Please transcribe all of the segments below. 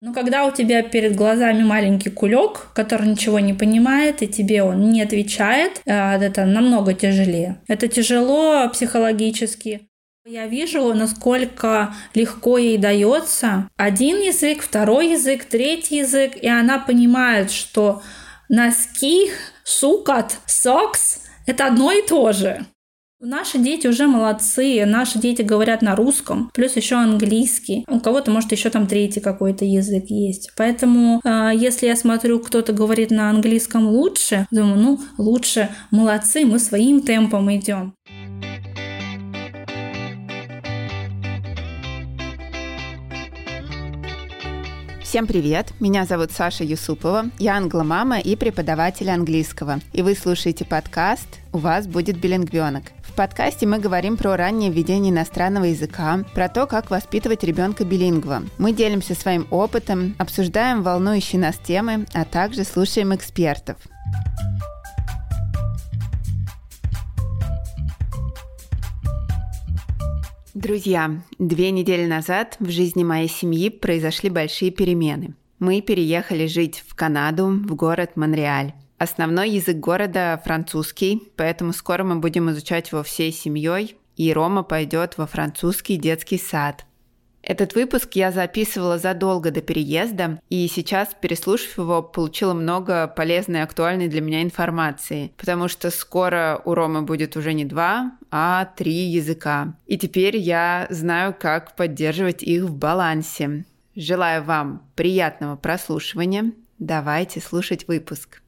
Но когда у тебя перед глазами маленький кулек, который ничего не понимает, и тебе он не отвечает, э, это намного тяжелее. Это тяжело психологически. Я вижу, насколько легко ей дается один язык, второй язык, третий язык, и она понимает, что носки, сукат, сокс – это одно и то же. Наши дети уже молодцы, наши дети говорят на русском, плюс еще английский. У кого-то, может, еще там третий какой-то язык есть. Поэтому, э, если я смотрю, кто-то говорит на английском лучше, думаю, ну, лучше, молодцы, мы своим темпом идем. Всем привет! Меня зовут Саша Юсупова, я англомама и преподаватель английского. И вы слушаете подкаст «У вас будет билингвенок». Подкасте мы говорим про раннее введение иностранного языка, про то, как воспитывать ребенка билингва. Мы делимся своим опытом, обсуждаем волнующие нас темы, а также слушаем экспертов. Друзья, две недели назад в жизни моей семьи произошли большие перемены. Мы переехали жить в Канаду, в город Монреаль. Основной язык города французский, поэтому скоро мы будем изучать его всей семьей, и Рома пойдет во французский детский сад. Этот выпуск я записывала задолго до переезда, и сейчас, переслушав его, получила много полезной и актуальной для меня информации, потому что скоро у Ромы будет уже не два, а три языка. И теперь я знаю, как поддерживать их в балансе. Желаю вам приятного прослушивания. Давайте слушать выпуск.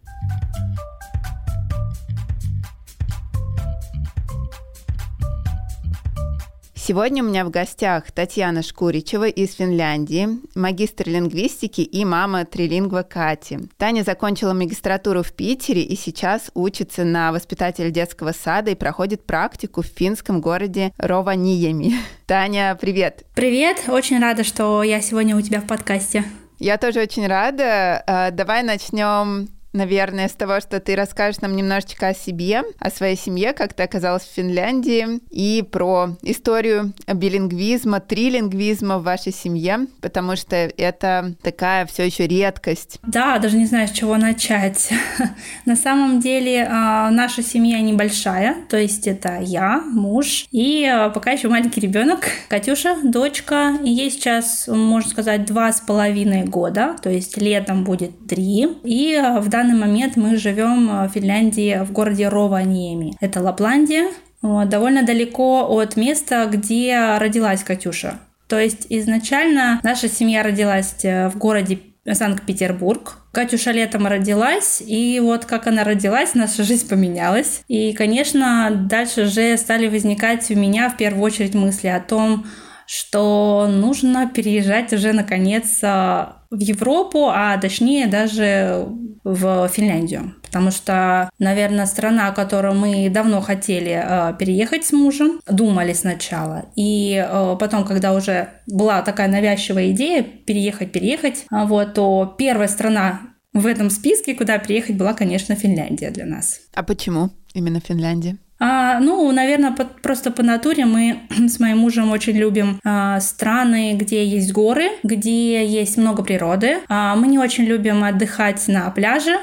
Сегодня у меня в гостях Татьяна Шкуричева из Финляндии, магистр лингвистики и мама трилингва Кати. Таня закончила магистратуру в Питере и сейчас учится на воспитателя детского сада и проходит практику в финском городе Рованиями. Таня, привет! Привет! Очень рада, что я сегодня у тебя в подкасте. Я тоже очень рада. А, давай начнем наверное, с того, что ты расскажешь нам немножечко о себе, о своей семье, как ты оказалась в Финляндии, и про историю билингвизма, трилингвизма в вашей семье, потому что это такая все еще редкость. Да, даже не знаю, с чего начать. На самом деле а, наша семья небольшая, то есть это я, муж и а, пока еще маленький ребенок, Катюша, дочка. Ей сейчас, можно сказать, два с половиной года, то есть летом будет три. И а, в данный данный момент мы живем в Финляндии в городе Ровaniemi. Это Лапландия, довольно далеко от места, где родилась Катюша. То есть изначально наша семья родилась э, в городе Санкт-Петербург. Катюша летом родилась, и вот как она родилась, наша жизнь поменялась. И, конечно, дальше же стали возникать у меня в первую очередь мысли о том, что нужно переезжать уже наконец а, в Европу, а точнее даже в Финляндию. Потому что, наверное, страна, которую мы давно хотели э, переехать с мужем, думали сначала. И э, потом, когда уже была такая навязчивая идея переехать, переехать, вот, то первая страна в этом списке, куда приехать, была, конечно, Финляндия для нас. А почему именно Финляндия? А, ну, наверное, по, просто по натуре мы с моим мужем очень любим а, страны, где есть горы, где есть много природы. А, мы не очень любим отдыхать на пляже.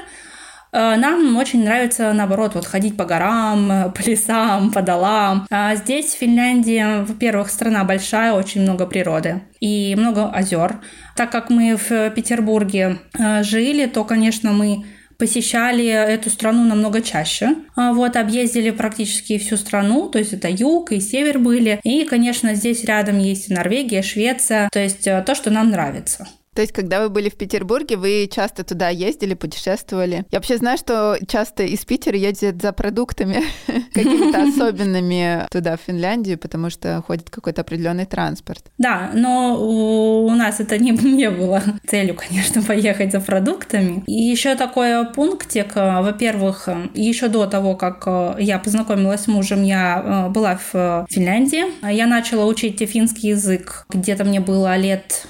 А, нам очень нравится, наоборот, вот ходить по горам, по лесам, по долам. А здесь, в Финляндии, во-первых, страна большая, очень много природы и много озер. Так как мы в Петербурге а, жили, то, конечно, мы посещали эту страну намного чаще. А вот, объездили практически всю страну, то есть это юг и север были. И, конечно, здесь рядом есть Норвегия, Швеция, то есть э, то, что нам нравится. То есть, когда вы были в Петербурге, вы часто туда ездили, путешествовали? Я вообще знаю, что часто из Питера ездят за продуктами какими-то особенными туда, в Финляндию, потому что ходит какой-то определенный транспорт. Да, но у нас это не, не было целью, конечно, поехать за продуктами. И еще такой пунктик, э, во-первых, еще до того, как э, я познакомилась с мужем, я э, была в Финляндии. Я начала учить финский язык. Где-то мне было лет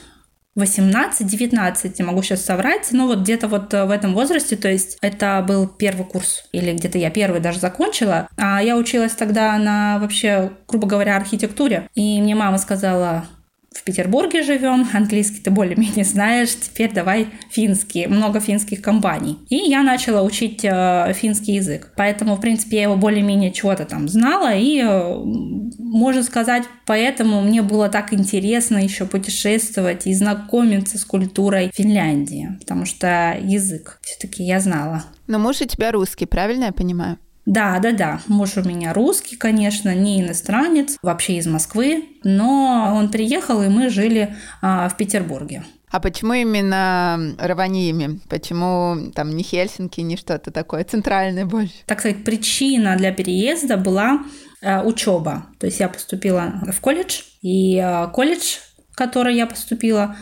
18-19, не могу сейчас соврать, но вот где-то вот э, в этом возрасте, то есть это был первый курс, или где-то я первый даже закончила, а я училась тогда на вообще, грубо говоря, архитектуре, и мне мама сказала, в Петербурге живем, английский ты более-менее знаешь, теперь давай финский, много финских компаний. И я начала учить э, финский язык. Поэтому, в принципе, я его более-менее чего-то там знала, и, э, можно сказать, поэтому мне было так интересно еще путешествовать и знакомиться с культурой Финляндии, потому что язык все-таки я знала. Но муж у тебя русский, правильно я понимаю? Да, да, да. Муж у меня русский, конечно, не иностранец, вообще из Москвы, но он приехал, и мы жили а, в Петербурге. А почему именно Раваниями? Почему там не Хельсинки, не что-то такое центральное больше? Так сказать, причина для переезда была э, учеба. То есть я поступила в колледж, и э, колледж, в который я поступила,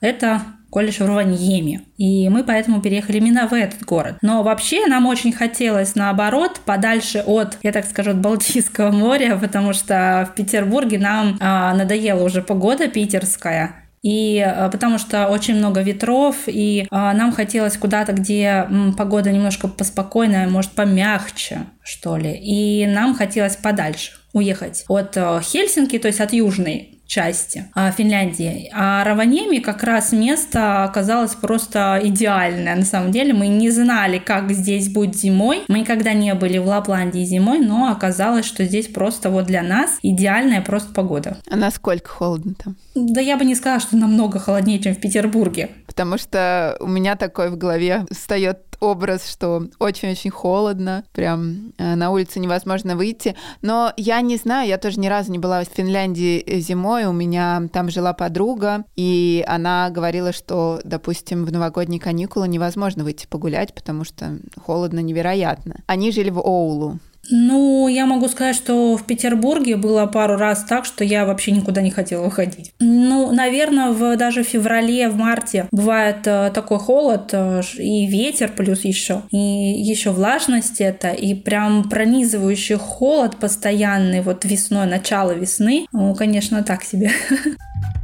это колледж в Раваньеме. И мы поэтому переехали именно в этот город. Но вообще нам очень хотелось, наоборот, подальше от, я так скажу, от Балтийского моря, потому что в Петербурге нам а, надоела уже погода питерская. И а, потому что очень много ветров, и а, нам хотелось куда-то, где м, погода немножко поспокойная, может, помягче, что ли. И нам хотелось подальше уехать от а, Хельсинки, то есть от южной части а, Финляндии. А Раванеми как раз место оказалось просто идеальное. На самом деле мы не знали, как здесь будет зимой. Мы никогда не были в Лапландии зимой, но оказалось, что здесь просто вот для нас идеальная просто погода. А насколько холодно там? Да я бы не сказала, что намного холоднее, чем в Петербурге. Потому что у меня такой в голове встает образ, что очень-очень холодно, прям э, на улице невозможно выйти. Но я не знаю, я тоже ни разу не была в Финляндии зимой, у меня там жила подруга, и она говорила, что, допустим, в новогодние каникулы невозможно выйти погулять, потому что холодно невероятно. Они жили в Оулу, ну, я могу сказать, что в Петербурге было пару раз так, что я вообще никуда не хотела выходить. Ну, наверное, в, даже в феврале, в марте бывает э, такой холод э, и ветер плюс еще, и еще влажность это, и прям пронизывающий холод постоянный, вот весной, начало весны, ну, конечно, так себе.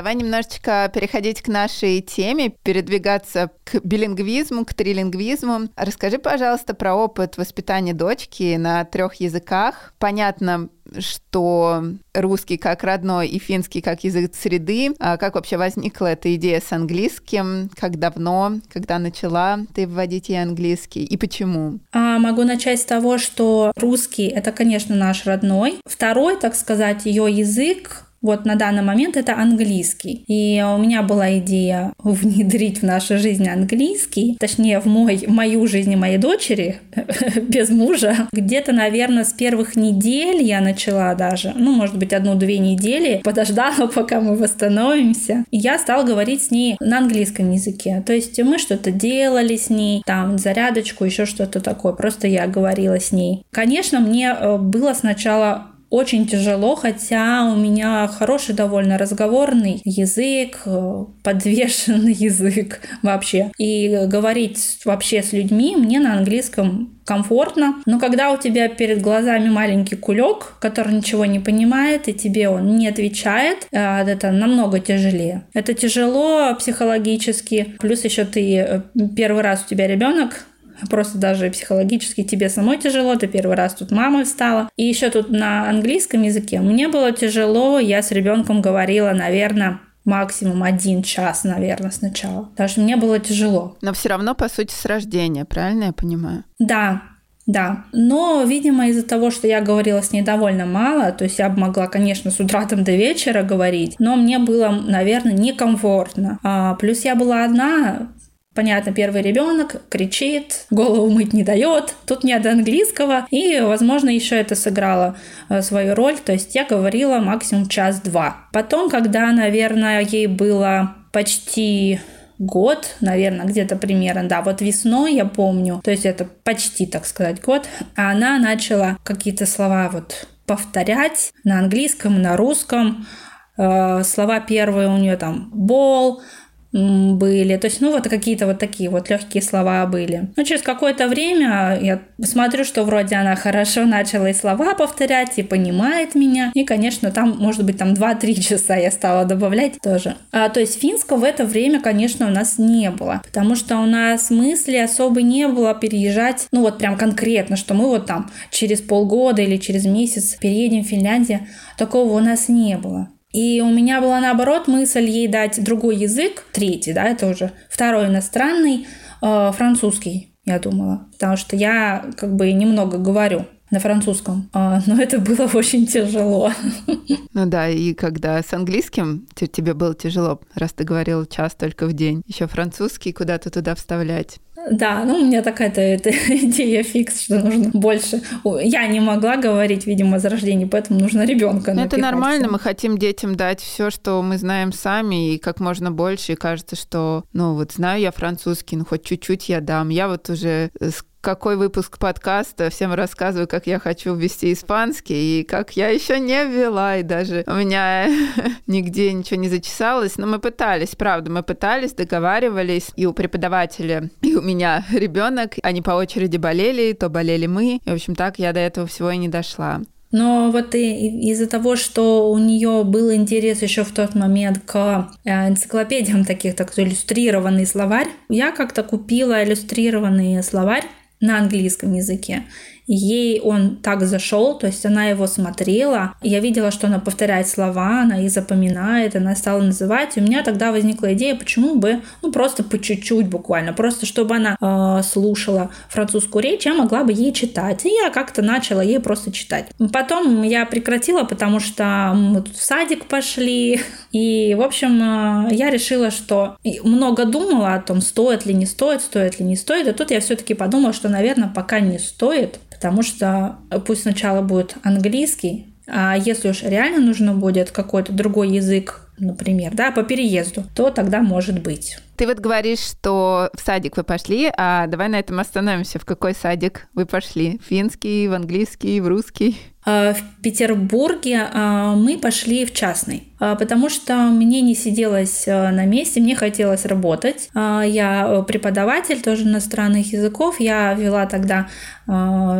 Давай немножечко переходить к нашей теме, передвигаться к билингвизму, к трилингвизму. Расскажи, пожалуйста, про опыт воспитания дочки на трех языках. Понятно, что русский как родной и финский как язык среды. А как вообще возникла эта идея с английским? Как давно? Когда начала ты вводить ей английский? И почему? А, могу начать с того, что русский — это, конечно, наш родной. Второй, так сказать, ее язык вот на данный момент это английский. И у меня была идея внедрить в нашу жизнь английский, точнее в мой, в мою жизнь моей дочери без мужа. Где-то, наверное, с первых недель я начала даже, ну, может быть, одну-две недели, подождала, пока мы восстановимся. И я стала говорить с ней на английском языке. То есть мы что-то делали с ней, там, зарядочку, еще что-то такое. Просто я говорила с ней. Конечно, мне э, было сначала очень тяжело, хотя у меня хороший довольно разговорный язык, э, подвешенный язык вообще. И говорить вообще с людьми мне на английском комфортно. Но когда у тебя перед глазами маленький кулек, который ничего не понимает, и тебе он не отвечает, э, это намного тяжелее. Это тяжело психологически. Плюс еще ты э, первый раз у тебя ребенок, Просто даже психологически тебе самой тяжело, ты первый раз тут мамой стала. И еще тут на английском языке мне было тяжело, я с ребенком говорила, наверное, максимум один час, наверное, сначала. Потому что мне было тяжело. Но все равно, по сути, с рождения, правильно я понимаю? Да, да, но, видимо, из-за того, что я говорила с ней довольно мало, то есть я могла, конечно, с утра там до вечера говорить, но мне было, наверное, некомфортно. А, плюс я была одна, Понятно, первый ребенок кричит, голову мыть не дает, тут нет английского, и, возможно, еще это сыграло э, свою роль, то есть я говорила максимум час-два. Потом, когда, наверное, ей было почти год, наверное, где-то примерно, да, вот весной я помню, то есть это почти, так сказать, год, а она начала какие-то слова вот повторять на английском, на русском, э, слова первые у нее там ball, были. То есть, ну, вот какие-то вот такие вот легкие слова были. Но через какое-то время я смотрю, что вроде она хорошо начала и слова повторять, и понимает меня. И, конечно, там, может быть, там 2-3 часа я стала добавлять тоже. А, то есть финского в это время, конечно, у нас не было. Потому что у нас мысли особо не было переезжать, ну, вот прям конкретно, что мы вот там через полгода или через месяц переедем в Финляндию. Такого у нас не было. И у меня была наоборот мысль ей дать другой язык, третий, да, это уже второй иностранный, э, французский, я думала, потому что я как бы немного говорю на французском, а, но это было очень тяжело. Ну да, и когда с английским тебе было тяжело, раз ты говорил час только в день, еще французский куда-то туда вставлять. Да, ну у меня такая-то эта идея фикс, что нужно больше. Я не могла говорить, видимо, с рождения, поэтому нужно ребенка. Это нормально, мы хотим детям дать все, что мы знаем сами, и как можно больше. И кажется, что, ну вот знаю я французский, ну хоть чуть-чуть я дам. Я вот уже с какой выпуск подкаста всем рассказываю, как я хочу ввести испанский, и как я еще не ввела, и даже у меня нигде ничего не зачесалось. Но мы пытались, правда, мы пытались, договаривались, и у преподавателя, и у меня ребенок, они по очереди болели, то болели мы. И, в общем, так я до этого всего и не дошла. Но вот из-за того, что у нее был интерес еще в тот момент к э, энциклопедиям таких, так иллюстрированный словарь, я как-то купила иллюстрированный словарь на английском языке ей он так зашел, то есть она его смотрела, я видела, что она повторяет слова, она их запоминает, она стала называть, и у меня тогда возникла идея, почему бы, ну просто по чуть-чуть буквально, просто чтобы она э, слушала французскую речь, я могла бы ей читать, и я как-то начала ей просто читать. Потом я прекратила, потому что мы тут в садик пошли, и, в общем, э, я решила, что много думала о том, стоит ли, не стоит, стоит ли, не стоит, и тут я все-таки подумала, что, наверное, пока не стоит, потому что пусть сначала будет английский, а если уж реально нужно будет какой-то другой язык, например, да, по переезду, то тогда может быть. Ты вот говоришь, что в садик вы пошли, а давай на этом остановимся. В какой садик вы пошли? В финский, в английский, в русский? А, в Петербурге а, мы пошли в частный, а, потому что мне не сиделось на месте, мне хотелось работать. Я преподаватель тоже иностранных языков, я вела тогда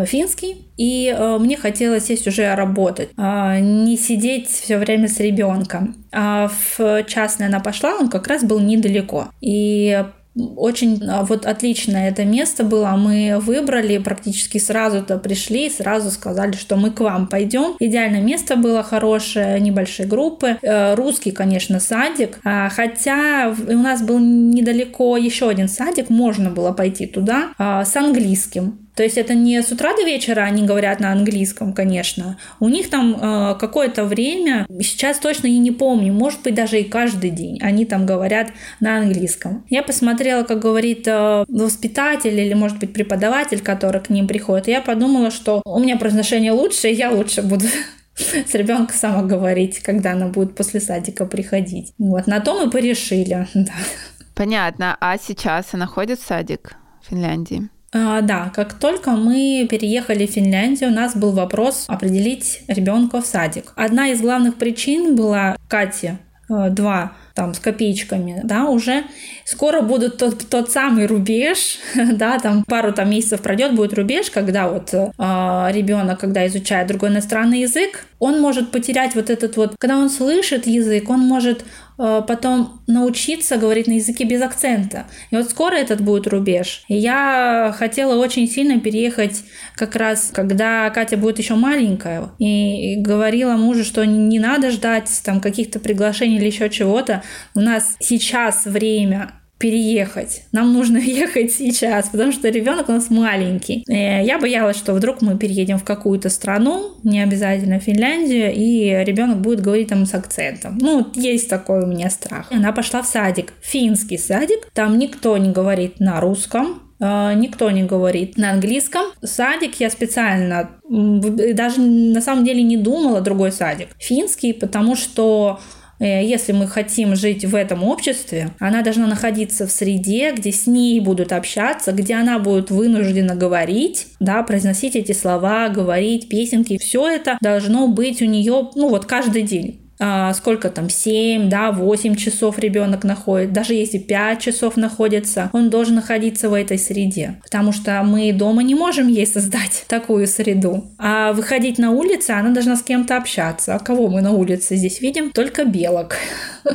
финский, и мне хотелось здесь уже работать, не сидеть все время с ребенком. В частный она пошла, он как раз был недалеко. И очень а, вот отличное это место было. Мы выбрали, практически сразу-то пришли, сразу сказали, что мы к вам пойдем. Идеальное место было хорошее, небольшие группы. Э, русский, конечно, садик. А, хотя у нас был недалеко еще один садик, можно было пойти туда а, с английским. То есть это не с утра до вечера они говорят на английском, конечно. У них там э, какое-то время, сейчас точно я не помню, может быть даже и каждый день они там говорят на английском. Я посмотрела, как говорит э, воспитатель или, может быть, преподаватель, который к ним приходит, и я подумала, что у меня произношение лучше, и я лучше буду с ребенком сама говорить, когда она будет после садика приходить. Вот, на то мы порешили, да. Понятно. А сейчас она ходит в садик в Финляндии? А, да, как только мы переехали в Финляндию, у нас был вопрос определить ребенка в садик. Одна из главных причин была Кате э, два там с копеечками, да, уже скоро будут тот, тот самый рубеж, да, там пару там месяцев пройдет, будет рубеж, когда вот э, ребенок, когда изучает другой иностранный язык, он может потерять вот этот вот, когда он слышит язык, он может э, потом научиться говорить на языке без акцента. И вот скоро этот будет рубеж. И я хотела очень сильно переехать как раз, когда Катя будет еще маленькая. И, говорила мужу, что не надо ждать там каких-то приглашений или еще чего-то. У нас сейчас время переехать. Нам нужно ехать сейчас, потому что ребенок у нас маленький. Э, я боялась, что вдруг мы переедем в какую-то страну, не обязательно Финляндию, и ребенок будет говорить там с акцентом. Ну, есть такой у меня страх. Она пошла в садик, финский садик, там никто не говорит на русском, э, никто не говорит на английском. Садик я специально даже на самом деле не думала другой садик. Финский, потому что если мы хотим жить в этом обществе, она должна находиться в среде, где с ней будут общаться, где она будет вынуждена говорить, да, произносить эти слова, говорить песенки. Все это должно быть у нее, ну вот каждый день сколько там, 7, да, 8 часов ребенок находит, даже если 5 часов находится, он должен находиться в этой среде, потому что мы дома не можем ей создать такую среду. А выходить на улицу, она должна с кем-то общаться. А кого мы на улице здесь видим? Только белок.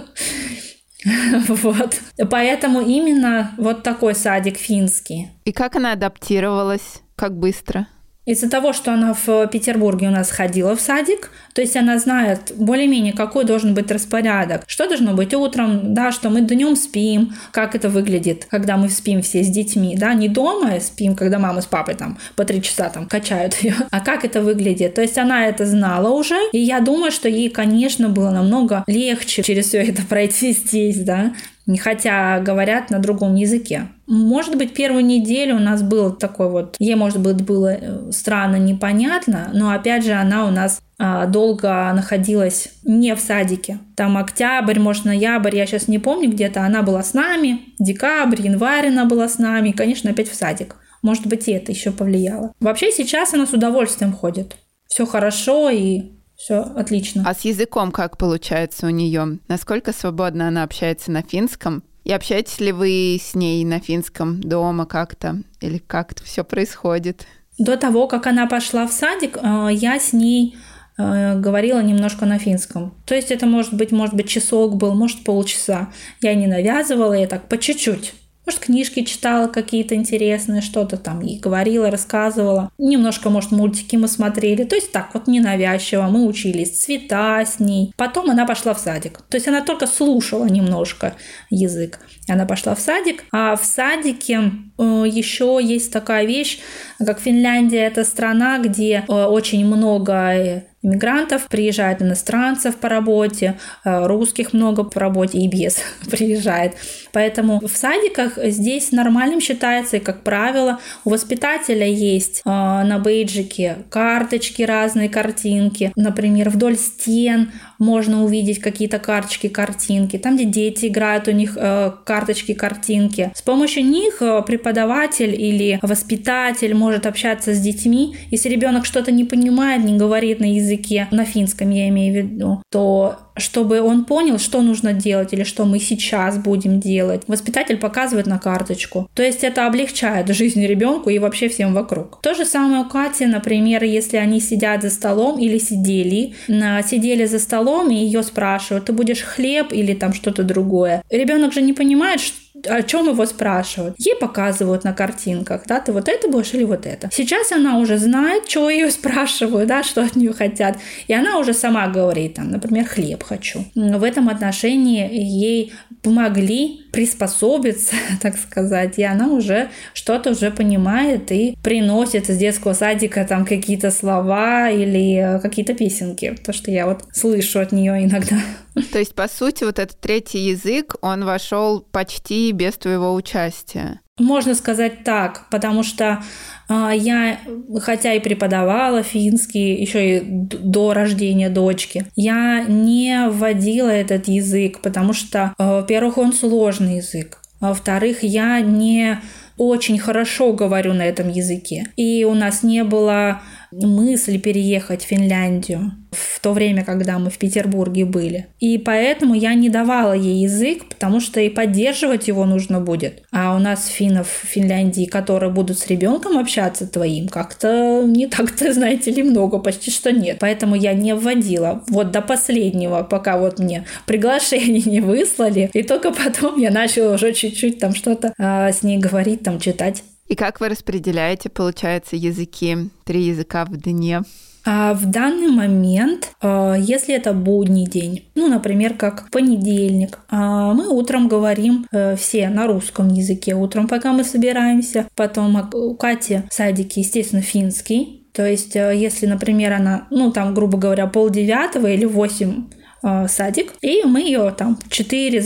Вот. Поэтому именно вот такой садик финский. И как она адаптировалась? Как быстро? Из-за того, что она в Петербурге у нас ходила в садик, то есть она знает более-менее, какой должен быть распорядок, что должно быть утром, да, что мы днем спим, как это выглядит, когда мы спим все с детьми, да, не дома спим, когда мама с папой там по три часа там качают ее, а как это выглядит. То есть она это знала уже, и я думаю, что ей, конечно, было намного легче через все это пройти здесь, да, хотя говорят на другом языке. Может быть, первую неделю у нас был такой вот, ей, может быть, было э, странно, непонятно, но опять же она у нас а, долго находилась не в садике. Там октябрь, может, ноябрь, я сейчас не помню, где-то она была с нами, декабрь, январь она была с нами, и, конечно, опять в садик. Может быть, и это еще повлияло. Вообще сейчас она с удовольствием ходит. Все хорошо и все отлично. А с языком как получается у нее? Насколько свободно она общается на финском? И общаетесь ли вы с ней на финском дома как-то? Или как это все происходит? До того, как она пошла в садик, э, я с ней э, говорила немножко на финском. То есть это может быть, может быть, часок был, может, полчаса. Я не навязывала, я так по чуть-чуть. Может, книжки читала какие-то интересные, что-то там ей говорила, рассказывала. Немножко, может, мультики мы смотрели. То есть так вот ненавязчиво. Мы учились цвета с ней. Потом она пошла в садик. То есть она только слушала немножко язык. Она пошла в садик. А в садике э, еще есть такая вещь, как Финляндия. Это страна, где э, очень много иммигрантов, приезжает иностранцев по работе, э, русских много по работе и без приезжает. Поэтому в садиках здесь нормальным считается, и, как правило, у воспитателя есть э, на бейджике карточки, разные картинки. Например, вдоль стен можно увидеть какие-то карточки, картинки. Там, где дети играют, у них э, карточки, картинки. С помощью них преподаватель или воспитатель может общаться с детьми. Если ребенок что-то не понимает, не говорит на языке, языке, на финском я имею в виду, то чтобы он понял, что нужно делать или что мы сейчас будем делать. Воспитатель показывает на карточку. То есть это облегчает жизнь ребенку и вообще всем вокруг. То же самое у Кати, например, если они сидят за столом или сидели, сидели за столом и ее спрашивают, ты будешь хлеб или там что-то другое. Ребенок же не понимает, что о чем его спрашивают. Ей показывают на картинках, да, ты вот это будешь или вот это. Сейчас она уже знает, что ее спрашивают, да, что от нее хотят. И она уже сама говорит, там, например, хлеб хочу. В этом отношении ей помогли приспособиться, так сказать, и она уже что-то уже понимает и приносит из детского садика там какие-то слова или какие-то песенки, то, что я вот слышу от нее иногда. То есть, по сути, вот этот третий язык, он вошел почти без твоего участия. Можно сказать так, потому что э, я, хотя и преподавала финский еще и до рождения дочки, я не вводила этот язык, потому что, э, во-первых, он сложный язык, а во-вторых, я не очень хорошо говорю на этом языке. И у нас не было мысли переехать в Финляндию в то время, когда мы в Петербурге были. И поэтому я не давала ей язык, потому что и поддерживать его нужно будет. А у нас финнов в Финляндии, которые будут с ребенком общаться твоим, как-то не так-то, знаете ли, много, почти что нет. Поэтому я не вводила. Вот до последнего, пока вот мне приглашение не выслали. И только потом я начала уже чуть-чуть там что-то э, с ней говорить, там читать. И как вы распределяете, получается, языки, три языка в дне? А в данный момент, а, если это будний день, ну, например, как понедельник, а, мы утром говорим э, все на русском языке, утром, пока мы собираемся. Потом у Кати в садике, естественно, финский. То есть, э, если, например, она, ну, там, грубо говоря, полдевятого или восемь э, садик, и мы ее там 4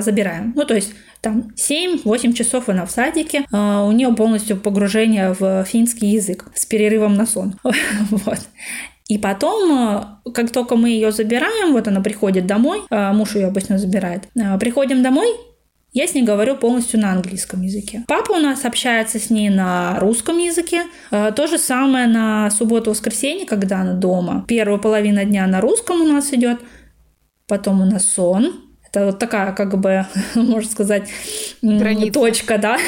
забираем. Ну, то есть там 7-8 часов она в садике, а у нее полностью погружение в финский язык с перерывом на сон. вот. И потом, э, как только мы ее забираем, вот она приходит домой, а муж ее обычно забирает, э, приходим домой, я с ней говорю полностью на английском языке. Папа у нас общается с ней на русском языке. То же самое на субботу-воскресенье, когда она дома. Первая половина дня на русском у нас идет, потом у нас сон, это вот такая, как бы, можно сказать, Граница. точка, да?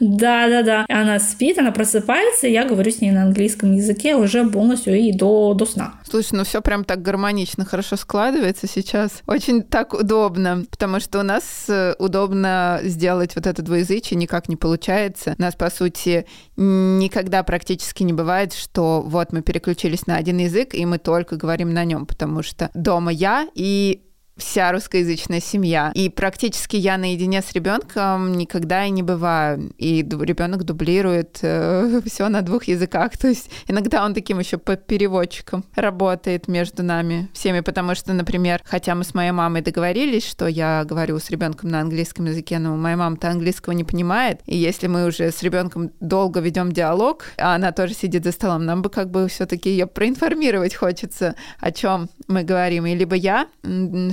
да, да, да. Она спит, она просыпается, и я говорю с ней на английском языке уже полностью и до, до сна. Слушай, ну все прям так гармонично, хорошо складывается сейчас. Очень так удобно, потому что у нас э, удобно сделать вот это двуязычие, никак не получается. У нас, по сути, никогда практически не бывает, что вот мы переключились на один язык, и мы только говорим на нем, потому что дома я и вся русскоязычная семья. И практически я наедине с ребенком никогда и не бываю. И ребенок дублирует э, все на двух языках. То есть иногда он таким еще по переводчикам работает между нами всеми, потому что, например, хотя мы с моей мамой договорились, что я говорю с ребенком на английском языке, но моя мама-то английского не понимает. И если мы уже с ребенком долго ведем диалог, а она тоже сидит за столом, нам бы как бы все-таки ее проинформировать хочется, о чем мы говорим. И либо я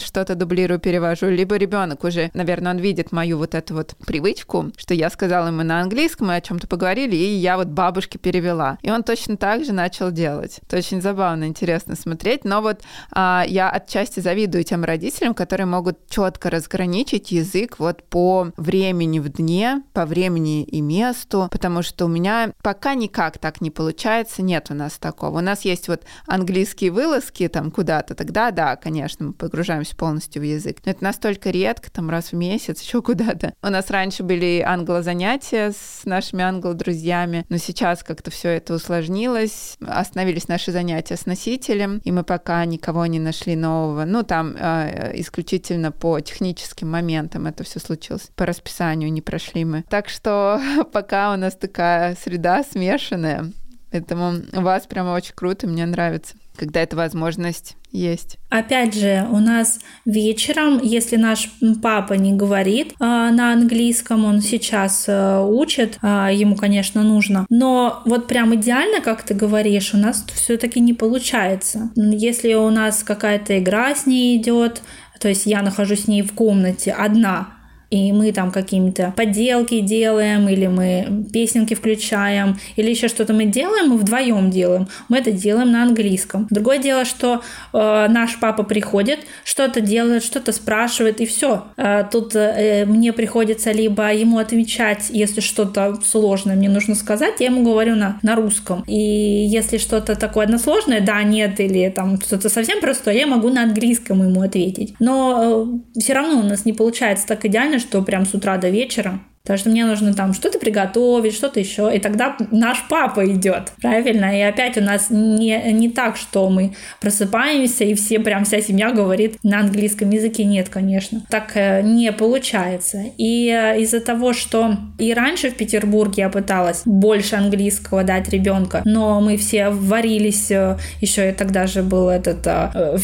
что-то дублирую, перевожу, либо ребенок уже, наверное, он видит мою вот эту вот привычку, что я сказала ему на английском, мы о чем-то поговорили, и я вот бабушке перевела. И он точно так же начал делать. Это очень забавно, интересно смотреть. Но вот а, я отчасти завидую тем родителям, которые могут четко разграничить язык вот по времени в дне, по времени и месту, потому что у меня пока никак так не получается, нет у нас такого. У нас есть вот английские вылазки там куда-то, тогда да, конечно, мы погружаемся полностью в язык. Но это настолько редко, там раз в месяц, еще куда-то. У нас раньше были англо-занятия с нашими англо-друзьями, но сейчас как-то все это усложнилось. Остановились наши занятия с носителем, и мы пока никого не нашли нового. Ну, там э, исключительно по техническим моментам это все случилось. По расписанию не прошли мы. Так что пока у нас такая среда смешанная. Поэтому у вас прямо очень круто, мне нравится когда эта возможность есть. Опять же, у нас вечером, если наш папа не говорит э, на английском, он сейчас э, учит, э, ему, конечно, нужно. Но вот прям идеально, как ты говоришь, у нас все-таки не получается. Если у нас какая-то игра с ней идет, то есть я нахожусь с ней в комнате одна, и мы там какие-то поделки делаем, или мы песенки включаем, или еще что-то мы делаем, мы вдвоем делаем. Мы это делаем на английском. Другое дело, что э, наш папа приходит, что-то делает, что-то спрашивает, и все. Э, тут э, мне приходится либо ему отвечать, если что-то сложное мне нужно сказать, я ему говорю на, на русском. И если что-то такое односложное, да, нет, или там что-то совсем простое, я могу на английском ему ответить. Но э, все равно у нас не получается так идеально, что прям с утра до вечера Потому что мне нужно там что-то приготовить, что-то еще. И тогда наш папа идет. Правильно? И опять у нас не, не так, что мы просыпаемся, и все, прям вся семья говорит на английском языке. Нет, конечно. Так э, не получается. И э, из-за того, что и раньше в Петербурге я пыталась больше английского дать ребенка, но мы все варились, э, еще и тогда же был этот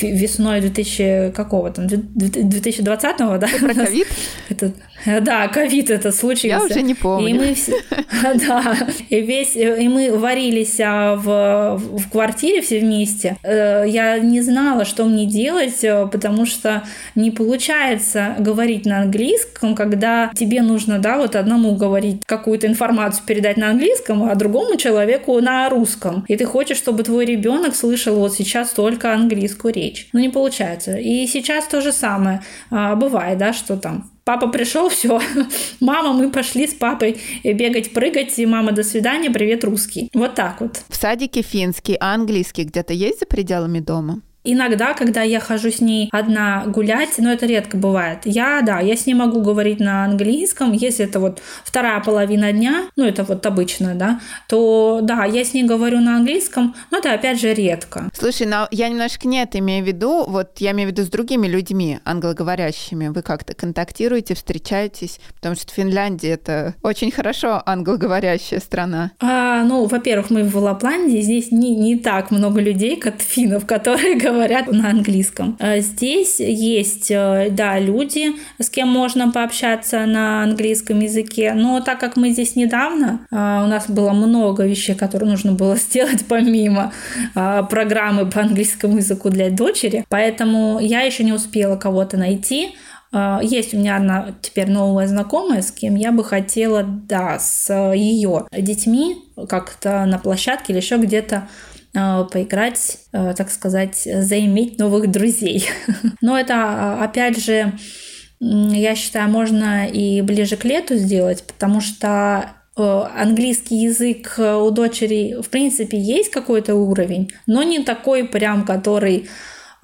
весной 2000 какого там 2020 да? Ковид? Да, ковид это случился. Я уже не помню. И мы все, да, и весь, и мы варились а, в, в квартире все вместе. Э, я не знала, что мне делать, э, потому что не получается говорить на английском, когда тебе нужно, да, вот одному говорить какую-то информацию передать на английском, а другому человеку на русском. И ты хочешь, чтобы твой ребенок слышал вот сейчас только английскую речь. Но не получается. И сейчас то же самое а, бывает, да, что там Папа пришел, все, мама, мы пошли с папой бегать, прыгать, и мама, до свидания, привет, русский. Вот так вот. В садике финский, а английский где-то есть за пределами дома? Иногда, когда я хожу с ней одна гулять, но это редко бывает, я, да, я с ней могу говорить на английском, если это вот вторая половина дня, ну это вот обычно, да, то да, я с ней говорю на английском, но это опять же редко. Слушай, но я немножко не это имею в виду, вот я имею в виду с другими людьми, англоговорящими, вы как-то контактируете, встречаетесь, потому что Финляндия это очень хорошо англоговорящая страна. А, ну, во-первых, мы в Лапландии, здесь не, не так много людей, как финнов, которые говорят говорят на английском. Э, здесь есть, э, да, люди, с кем можно пообщаться на английском языке, но так как мы здесь недавно, э, у нас было много вещей, которые нужно было сделать помимо программы по английскому языку для дочери, поэтому я еще не успела кого-то найти, есть у меня одна теперь новая знакомая, с кем я бы хотела, да, с ее детьми как-то на площадке или еще где-то поиграть, э, так сказать, заиметь новых друзей. Но это, опять же, я считаю, можно и ближе к лету сделать, потому что английский язык у дочери, в принципе, есть какой-то уровень, но не такой прям, который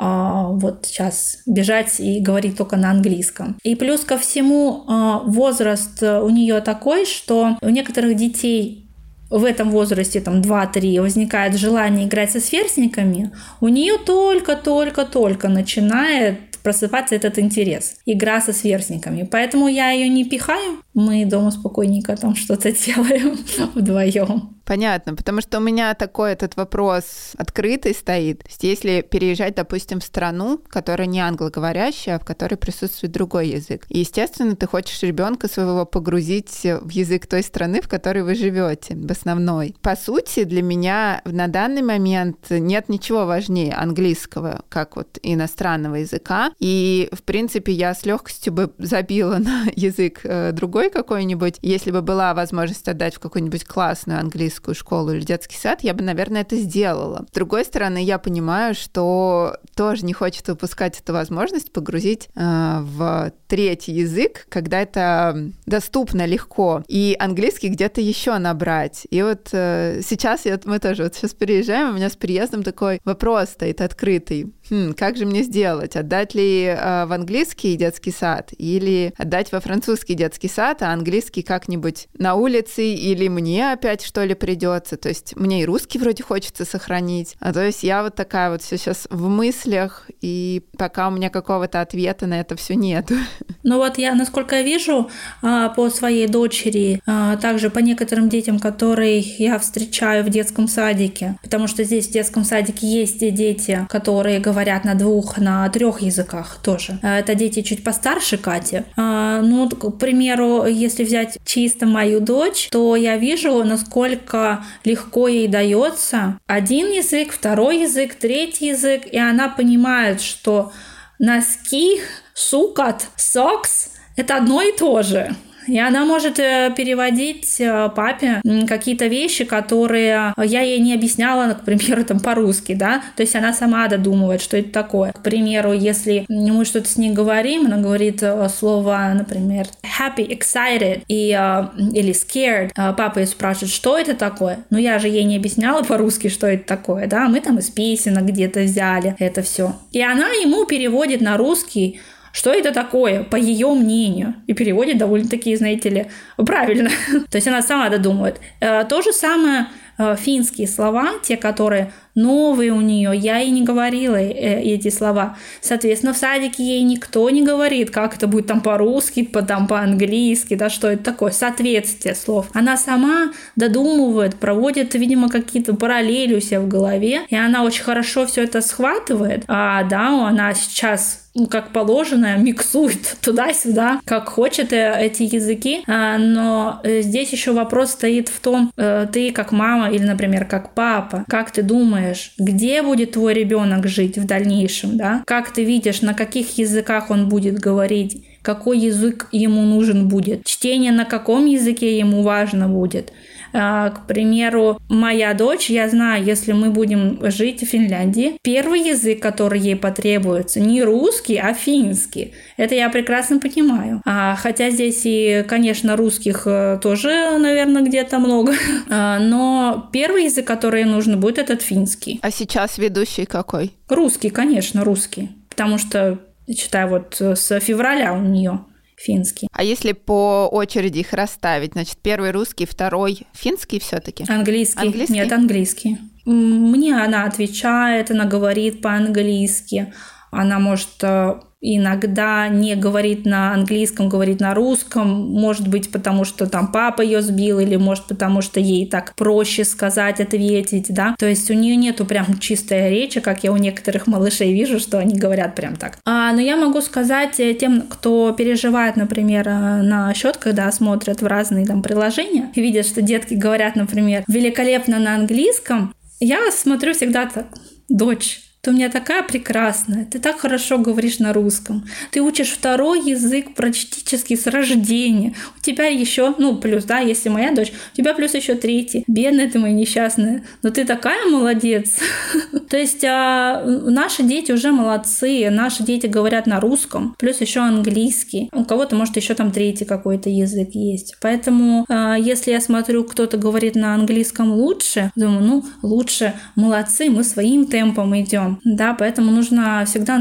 а, вот сейчас бежать и говорить только на английском. И плюс ко всему а, возраст у нее такой, что у некоторых детей в этом возрасте, там 2-3, возникает желание играть со сверстниками, у нее только-только-только начинает просыпаться этот интерес. Игра со сверстниками. Поэтому я ее не пихаю. Мы дома спокойненько там что-то делаем вдвоем. Понятно, потому что у меня такой этот вопрос открытый стоит. Если переезжать, допустим, в страну, которая не англоговорящая, а в которой присутствует другой язык. И, естественно, ты хочешь ребенка своего погрузить в язык той страны, в которой вы живете, в основной. По сути, для меня на данный момент нет ничего важнее английского, как вот иностранного языка. И, в принципе, я с легкостью бы забила на язык э, другой какой-нибудь, если бы была возможность отдать в какую-нибудь классную английскую школу или детский сад, я бы, наверное, это сделала. С другой стороны, я понимаю, что тоже не хочется упускать эту возможность погрузить э, в третий язык, когда это доступно легко, и английский где-то еще набрать. И вот э, сейчас я, мы тоже вот сейчас переезжаем, у меня с переездом такой вопрос стоит открытый хм, как же мне сделать? Отдать ли э, в английский детский сад или отдать во французский детский сад, а английский как-нибудь на улице или мне опять что ли придется? То есть мне и русский вроде хочется сохранить. А то есть я вот такая вот все сейчас в мыслях, и пока у меня какого-то ответа на это все нет. Ну вот я, насколько я вижу, а, по своей дочери, а, также по некоторым детям, которые я встречаю в детском садике, потому что здесь в детском садике есть дети, которые говорят говорят на двух, на трех языках тоже. Э, это дети чуть постарше Кати. Э, ну, к примеру, если взять чисто мою дочь, то я вижу, насколько легко ей дается один язык, второй язык, третий язык, и она понимает, что носки, сукат, сокс — это одно и то же. И она может э, переводить э, папе какие-то вещи, которые я ей не объясняла, к примеру, там по-русски, да, то есть она сама додумывает, что это такое. К примеру, если мы что-то с ней говорим, она говорит э, слово, например, happy, excited и, или scared, папа ее спрашивает, что это такое? Но я же ей не объясняла по-русски, что это такое, да, мы там из песенок где-то взяли это все. И она ему переводит на русский что это такое, по ее мнению. И переводит довольно-таки, знаете ли, правильно. То есть она сама додумывает. Э, то же самое э, финские слова, те, которые новые у нее, я ей не говорила э, эти слова. Соответственно, в садике ей никто не говорит, как это будет там по-русски, по, там по-английски, да, что это такое, соответствие слов. Она сама додумывает, проводит, видимо, какие-то параллели у себя в голове, и она очень хорошо все это схватывает. А, да, она сейчас ну, как положено, миксует туда-сюда, как хочет э, эти языки. А, но э, здесь еще вопрос стоит в том, э, ты как мама или, например, как папа, как ты думаешь, где будет твой ребенок жить в дальнейшем, да? Как ты видишь, на каких языках он будет говорить, какой язык ему нужен будет, чтение на каком языке ему важно будет. А, к примеру, моя дочь, я знаю, если мы будем жить в Финляндии, первый язык, который ей потребуется, не русский, а финский. Это я прекрасно понимаю. А, хотя здесь и, конечно, русских э, тоже, наверное, где-то много. А, но первый язык, который ей нужно будет, этот финский. А сейчас ведущий какой? Русский, конечно, русский. Потому что, читаю, вот э, с февраля у нее финский. А если по очереди их расставить, значит, первый русский, второй финский все-таки? Английский. английский. Нет, английский. Мне она отвечает, она говорит по-английски. Она может э, иногда не говорит на английском, говорит на русском, может быть, потому что там папа ее сбил, или может потому что ей так проще сказать, ответить, да, то есть у нее нету прям чистой речи, как я у некоторых малышей вижу, что они говорят прям так. А, но я могу сказать тем, кто переживает, например, э, на счет, когда смотрят в разные там приложения, и видят, что детки говорят, например, великолепно на английском, я смотрю всегда так, дочь, ты у меня такая прекрасная, ты так хорошо говоришь на русском, ты учишь второй язык практически с рождения, у тебя еще, ну, плюс, да, если моя дочь, у тебя плюс еще третий, бедная ты моя несчастная, но ты такая молодец. То есть а, наши дети уже молодцы, наши дети говорят на русском, плюс еще английский, у кого-то, может, еще там третий какой-то язык есть. Поэтому, а, если я смотрю, кто-то говорит на английском лучше, думаю, ну, лучше, молодцы, мы своим темпом идем. Да, поэтому нужно всегда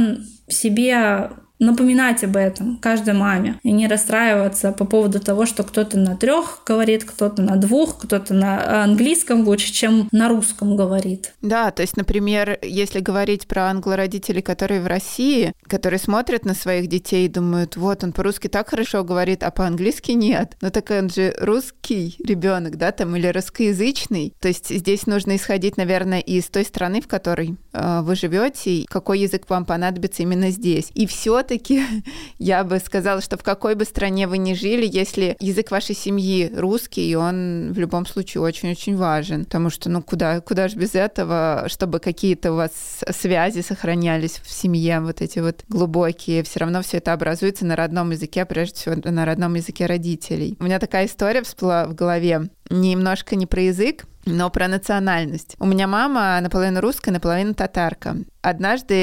себе напоминать об этом каждой маме и не расстраиваться по поводу того, что кто-то на трех говорит, кто-то на двух, кто-то на английском лучше, чем на русском говорит. Да, то есть, например, если говорить про англородителей, которые в России, которые смотрят на своих детей и думают, вот он по-русски так хорошо говорит, а по-английски нет. Но так он же русский ребенок, да, там или русскоязычный. То есть здесь нужно исходить, наверное, из той страны, в которой э, вы живете, какой язык вам понадобится именно здесь. И все все-таки я бы сказала, что в какой бы стране вы ни жили, если язык вашей семьи русский, он в любом случае очень-очень важен, потому что, ну, куда, куда же без этого, чтобы какие-то у вас связи сохранялись в семье, вот эти вот глубокие, все равно все это образуется на родном языке, прежде всего на родном языке родителей. У меня такая история всплыла в голове. Немножко не про язык, но про национальность. У меня мама наполовину русская, наполовину татарка. Однажды,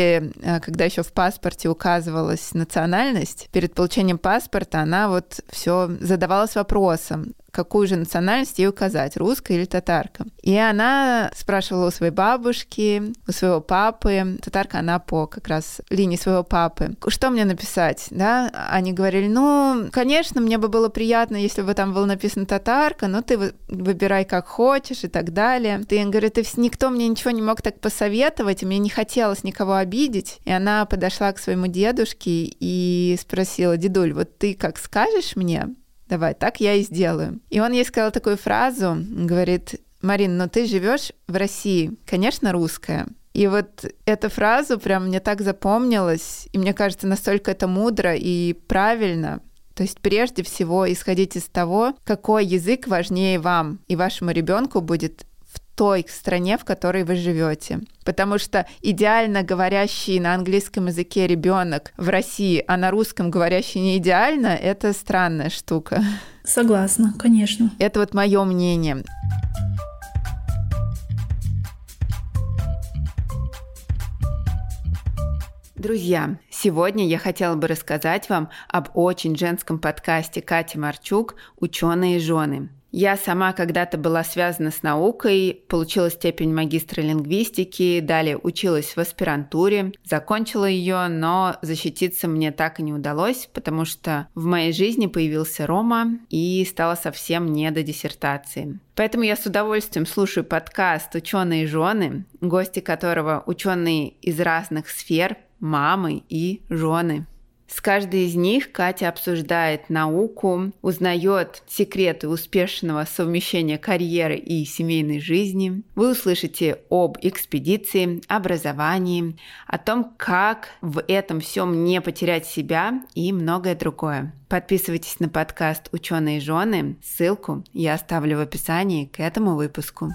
э, когда еще в паспорте указывалась национальность, перед получением паспорта она вот все задавалась вопросом, какую же национальность ей указать, русская или татарка. И она спрашивала у своей бабушки, у своего папы, татарка она по как раз линии своего папы, что мне написать, да? Они говорили, ну, конечно, мне бы было приятно, если бы там было написано татарка, но ты выбирай как хочешь и так далее. Ты, говорит, никто мне ничего не мог так посоветовать, и мне не хотелось никого обидеть. И она подошла к своему дедушке и спросила, дедуль, вот ты как скажешь мне? Давай, так я и сделаю. И он ей сказал такую фразу, говорит, Марин, но ты живешь в России, конечно, русская. И вот эта фраза прям мне так запомнилась, и мне кажется, настолько это мудро и правильно. То есть прежде всего исходить из того, какой язык важнее вам и вашему ребенку будет той стране, в которой вы живете. Потому что идеально говорящий на английском языке ребенок в России, а на русском говорящий не идеально, это странная штука. Согласна, конечно. Это вот мое мнение. Друзья, сегодня я хотела бы рассказать вам об очень женском подкасте Кати Марчук «Ученые жены». Я сама когда-то была связана с наукой, получила степень магистра лингвистики, далее училась в аспирантуре, закончила ее, но защититься мне так и не удалось, потому что в моей жизни появился Рома и стало совсем не до диссертации. Поэтому я с удовольствием слушаю подкаст «Ученые жены», гости которого ученые из разных сфер, мамы и жены. С каждой из них Катя обсуждает науку, узнает секреты успешного совмещения карьеры и семейной жизни. Вы услышите об экспедиции, образовании, о том, как в этом всем не потерять себя и многое другое. Подписывайтесь на подкаст «Ученые жены». Ссылку я оставлю в описании к этому выпуску.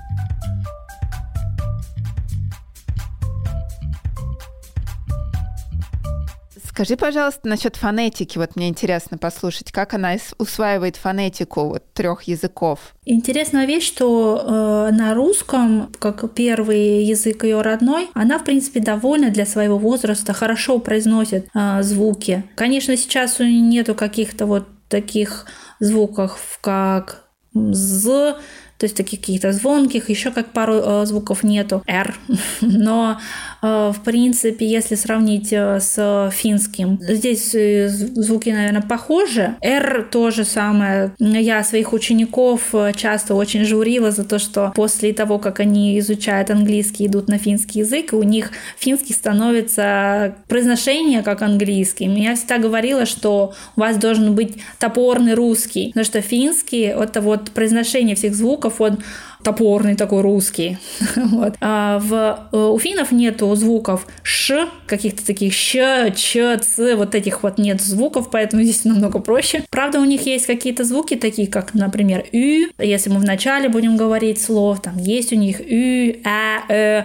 Скажи, пожалуйста, насчет фонетики. Вот мне интересно послушать, как она усваивает фонетику вот, трех языков. Интересная вещь, что э, на русском, как первый язык ее родной, она, в принципе, довольно для своего возраста хорошо произносит э, звуки. Конечно, сейчас у нее нету каких-то вот таких звуков, как з, то есть таких каких-то звонких, еще как пару э, звуков нету, R. Но, в принципе, если сравнить э, с финским, здесь э, звуки, наверное, похожи. R то же самое. Я своих учеников э, часто очень журила за то, что после того, как они изучают английский, идут на финский язык, у них финский становится произношение как английский. Я всегда говорила, что у вас должен быть топорный русский, потому что финский — это вот произношение всех звуков, он топорный такой русский. вот. а в, э, у финнов нету звуков ш, каких-то таких щ, ч, ц, вот этих вот нет звуков, поэтому здесь намного проще. Правда, у них есть какие-то звуки, такие как, например, ü, если мы вначале будем говорить слов, там есть у них ü, а, э,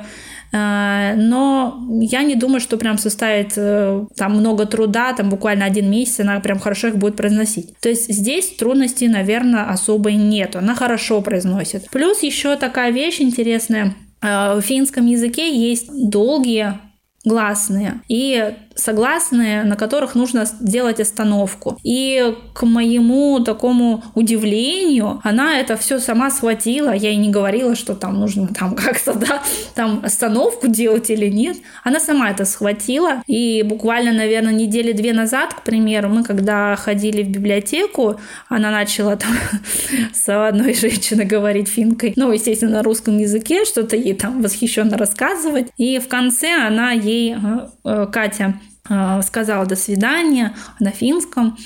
но я не думаю, что прям составит э, там много труда, там буквально один месяц она прям хорошо их будет произносить. То есть здесь трудностей, наверное, особой нет. Она хорошо произносит. Плюс еще такая вещь интересная. В финском языке есть долгие гласные и согласные, на которых нужно сделать остановку. И к моему такому удивлению, она это все сама схватила. Я ей не говорила, что там нужно там как-то, да, там остановку делать или нет. Она сама это схватила. И буквально, наверное, недели две назад, к примеру, мы когда ходили в библиотеку, она начала там с одной женщиной говорить финкой, ну, естественно, на русском языке, что-то ей там восхищенно рассказывать. И в конце она ей, э, э, Катя, сказала «до свидания» на финском.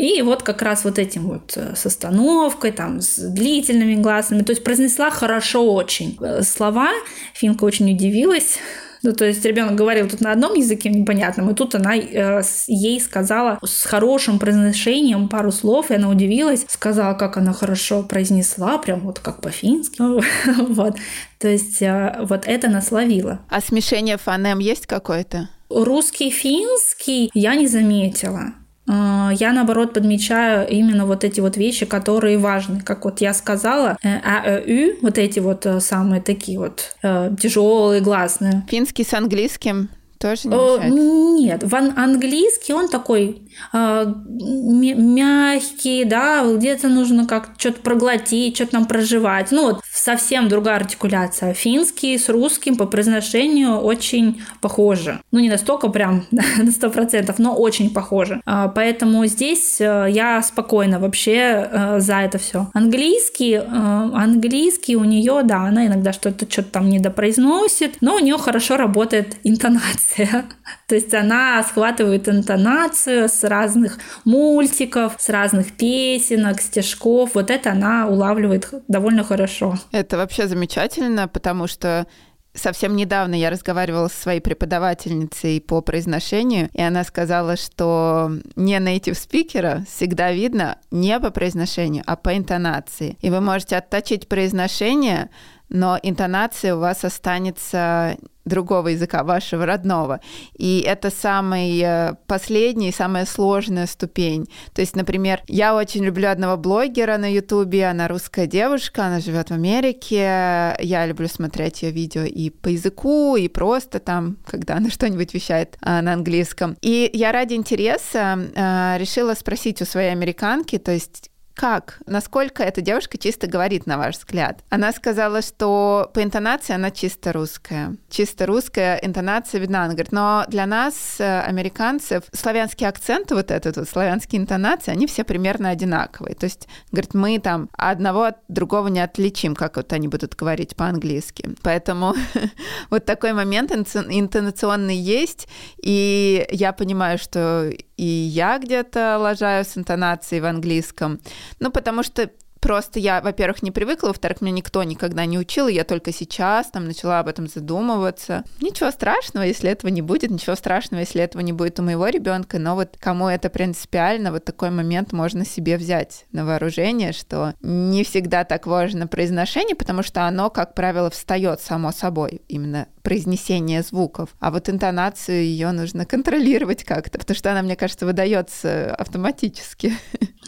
И вот как раз вот этим вот э, с остановкой, там, с длительными гласными. То есть произнесла хорошо очень. Э, слова финка очень удивилась. Ну, то есть ребенок говорил тут на одном языке непонятном, и тут она э, ей сказала с хорошим произношением пару слов, и она удивилась, сказала, как она хорошо произнесла, прям вот как по-фински. вот. То есть э, вот это нас ловило. А смешение фонем есть какое-то? Русский, финский я не заметила. А, я, наоборот, подмечаю именно вот эти вот вещи, которые важны. Как вот я сказала, э, а, э, ю, вот эти вот э, самые такие вот тяжелые гласные. Финский с английским тоже не мешает? Нет, в английский он такой э, мягкий, да, где-то нужно как что-то проглотить, что-то там проживать. Ну вот совсем другая артикуляция. Финский с русским по произношению очень похожи. Ну не настолько прям на сто процентов, но очень похожи. Э, поэтому здесь э, я спокойно вообще э, за это все. Английский, э, английский у нее, да, она иногда что-то что-то там недопроизносит, но у нее хорошо работает интонация. То есть она схватывает интонацию с разных мультиков, с разных песенок, стежков. Вот это она улавливает довольно хорошо. Это вообще замечательно, потому что Совсем недавно я разговаривала со своей преподавательницей по произношению, и она сказала, что не native спикера всегда видно не по произношению, а по интонации. И вы можете отточить произношение, но интонация у вас останется другого языка, вашего родного. И это самый э, последний, самая сложная ступень. То есть, например, я очень люблю одного блогера на Ютубе, она русская девушка, она живет в Америке. Я люблю смотреть ее видео и по языку, и просто там, когда она что-нибудь вещает а, на английском. И я ради интереса а, решила спросить у своей американки, то есть как? Насколько эта девушка чисто говорит, на ваш взгляд? Она сказала, что по интонации она чисто русская. Чисто русская интонация видна. Она говорит, но для нас, э, американцев, славянский акцент, вот этот вот, славянские интонации, они все примерно одинаковые. То есть, говорит, мы там одного от другого не отличим, как вот они будут говорить по-английски. Поэтому вот такой момент интонационный есть, и я понимаю, что и я где-то лажаю с интонацией в английском. Ну, потому что Просто я, во-первых, не привыкла, во-вторых, меня никто никогда не учил, и я только сейчас там начала об этом задумываться. Ничего страшного, если этого не будет, ничего страшного, если этого не будет у моего ребенка, но вот кому это принципиально, вот такой момент можно себе взять на вооружение, что не всегда так важно произношение, потому что оно, как правило, встает само собой, именно произнесение звуков. А вот интонацию ее нужно контролировать как-то, потому что она, мне кажется, выдается автоматически.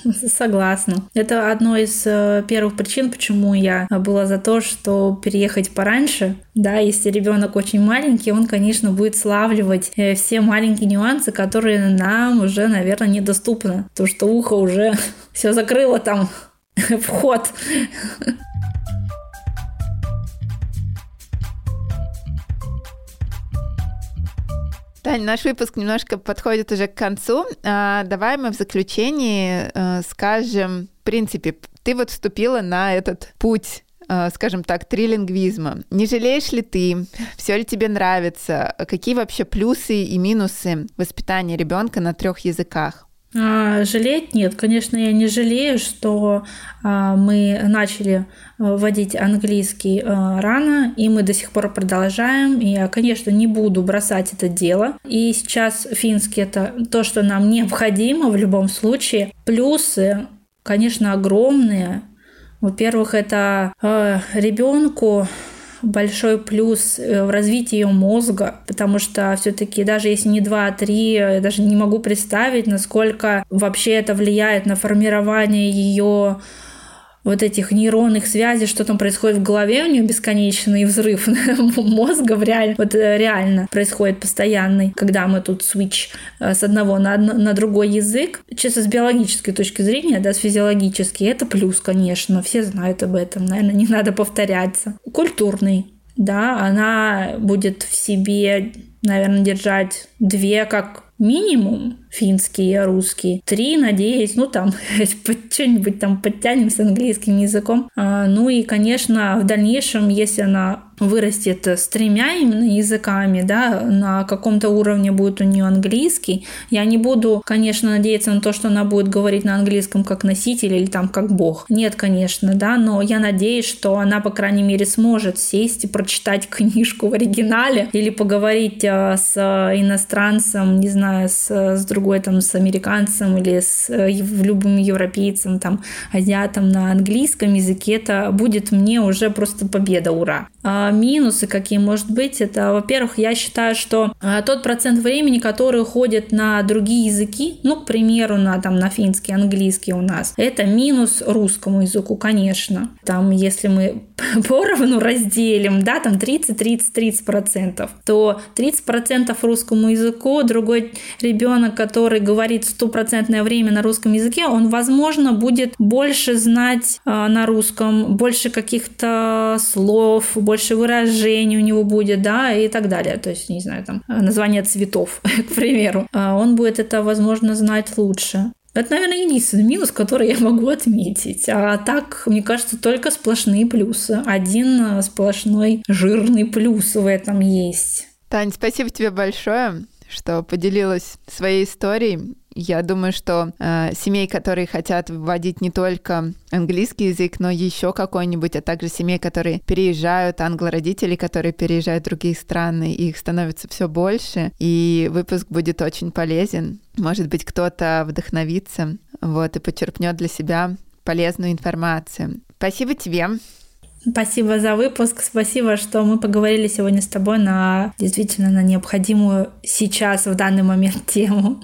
Согласна. Это одно из э, первых причин, почему я была за то, что переехать пораньше. Да, если ребенок очень маленький, он, конечно, будет славливать э, все маленькие нюансы, которые нам уже, наверное, недоступны. То, что ухо уже все закрыло там вход. Тань, наш выпуск немножко подходит уже к концу. А, давай мы в заключении а, скажем, в принципе, ты вот вступила на этот путь а, скажем так, трилингвизма. Не жалеешь ли ты? Все ли тебе нравится? Какие вообще плюсы и минусы воспитания ребенка на трех языках? А, жалеть нет, конечно, я не жалею, что а, мы начали а, вводить английский рано, и мы до сих пор продолжаем. И я, конечно, не буду бросать это дело. И сейчас финский это то, что нам необходимо в любом случае. Плюсы, конечно, огромные. Во-первых, это ребенку большой плюс э, в развитии ее мозга, потому что все-таки даже если не 2, а 3, я даже не могу представить, насколько вообще это влияет на формирование ее вот этих нейронных связей, что там происходит в голове, у нее бесконечный взрыв мозга, в реаль... вот э, реально происходит постоянный, когда мы тут switch э, с одного на, на другой язык. Чисто с биологической точки зрения, да, с физиологической, это плюс, конечно, все знают об этом, наверное, не надо повторяться. Культурный, да, она будет в себе, наверное, держать две как минимум финский, русский. Три, надеюсь, ну там что-нибудь там подтянем с английским языком. А, ну и, конечно, в дальнейшем, если она вырастет с тремя именно языками, да, на каком-то уровне будет у нее английский. Я не буду, конечно, надеяться на то, что она будет говорить на английском как носитель или там как бог. Нет, конечно, да, но я надеюсь, что она, по крайней мере, сможет сесть и прочитать книжку в оригинале или поговорить а, с иностранцем, не знаю, с, с другой там, с американцем или с любым европейцем, там, азиатом на английском языке. Это будет мне уже просто победа, ура. Минусы какие может быть, это, во-первых, я считаю, что а, тот процент времени, который уходит на другие языки, ну, к примеру, на, там, на финский, английский у нас, это минус русскому языку, конечно. Там, если мы поровну разделим, да, там 30-30-30 процентов, то 30 процентов русскому языку, другой ребенок, который говорит стопроцентное время на русском языке, он, возможно, будет больше знать э, на русском, больше каких-то слов, больше выражений у него будет, да, и так далее. То есть, не знаю, там, название цветов, к примеру. А он будет это, возможно, знать лучше. Это, наверное, единственный минус, который я могу отметить. А так, мне кажется, только сплошные плюсы. Один сплошной жирный плюс в этом есть. Тань, спасибо тебе большое что поделилась своей историей. Я думаю, что э, семей, которые хотят вводить не только английский язык, но еще какой-нибудь, а также семей, которые переезжают, англородители, которые переезжают в другие страны, их становится все больше, и выпуск будет очень полезен. Может быть, кто-то вдохновится, вот, и почерпнет для себя полезную информацию. Спасибо тебе. Спасибо за выпуск. Спасибо, что мы поговорили сегодня с тобой на действительно на необходимую сейчас в данный момент тему.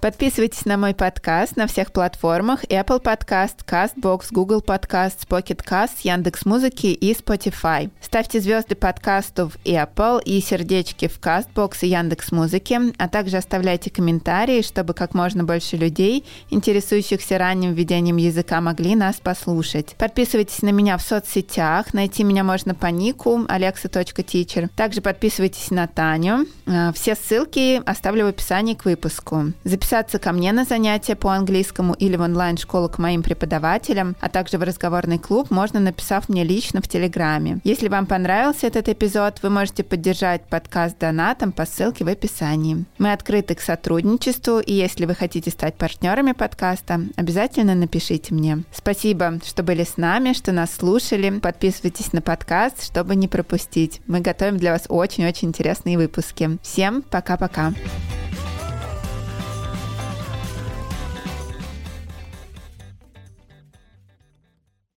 Подписывайтесь на мой подкаст на всех платформах Apple Podcast, CastBox, Google Podcast, Pocket Cast, Яндекс Музыки и Spotify. Ставьте звезды подкасту в Apple и сердечки в CastBox и Яндекс Музыки, а также оставляйте комментарии, чтобы как можно больше людей, интересующихся ранним введением языка, могли нас послушать. Подписывайтесь на меня в соцсетях. Найти меня можно по нику alexa.teacher. Также подписывайтесь на Таню. Э, все ссылки оставлю в описании к выпуску. Записывайтесь записаться ко мне на занятия по английскому или в онлайн-школу к моим преподавателям, а также в разговорный клуб, можно написав мне лично в Телеграме. Если вам понравился этот эпизод, вы можете поддержать подкаст донатом по ссылке в описании. Мы открыты к сотрудничеству, и если вы хотите стать партнерами подкаста, обязательно напишите мне. Спасибо, что были с нами, что нас слушали. Подписывайтесь на подкаст, чтобы не пропустить. Мы готовим для вас очень-очень интересные выпуски. Всем пока-пока.